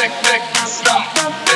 make, make, stop.